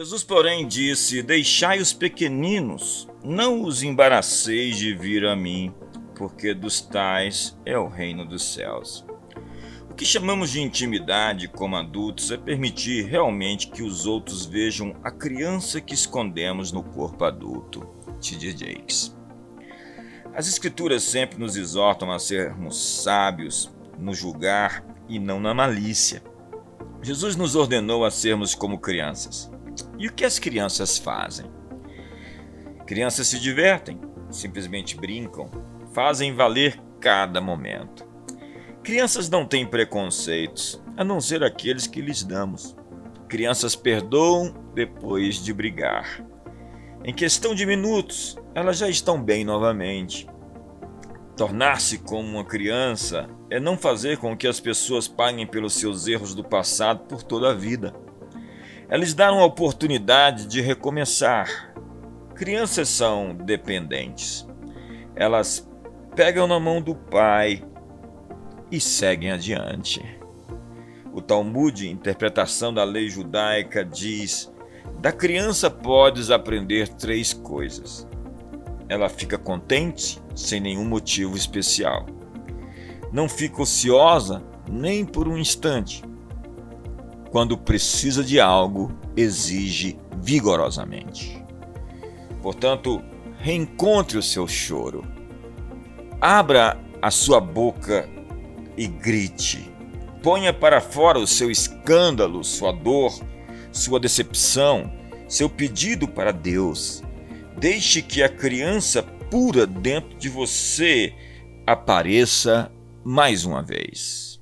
Jesus, porém, disse: Deixai os pequeninos, não os embaraceis de vir a mim, porque dos tais é o reino dos céus. O que chamamos de intimidade como adultos é permitir realmente que os outros vejam a criança que escondemos no corpo adulto. T.D. Jakes. As Escrituras sempre nos exortam a sermos sábios no julgar e não na malícia. Jesus nos ordenou a sermos como crianças. E o que as crianças fazem? Crianças se divertem, simplesmente brincam, fazem valer cada momento. Crianças não têm preconceitos, a não ser aqueles que lhes damos. Crianças perdoam depois de brigar. Em questão de minutos, elas já estão bem novamente. Tornar-se como uma criança é não fazer com que as pessoas paguem pelos seus erros do passado por toda a vida. Lhes dar uma oportunidade de recomeçar. Crianças são dependentes. Elas pegam na mão do pai e seguem adiante. O Talmud, interpretação da lei judaica, diz: da criança podes aprender três coisas. Ela fica contente sem nenhum motivo especial. Não fica ociosa nem por um instante. Quando precisa de algo, exige vigorosamente. Portanto, reencontre o seu choro Abra a sua boca e grite. Ponha para fora o seu escândalo, sua dor, sua decepção, seu pedido para Deus. Deixe que a criança pura dentro de você apareça mais uma vez.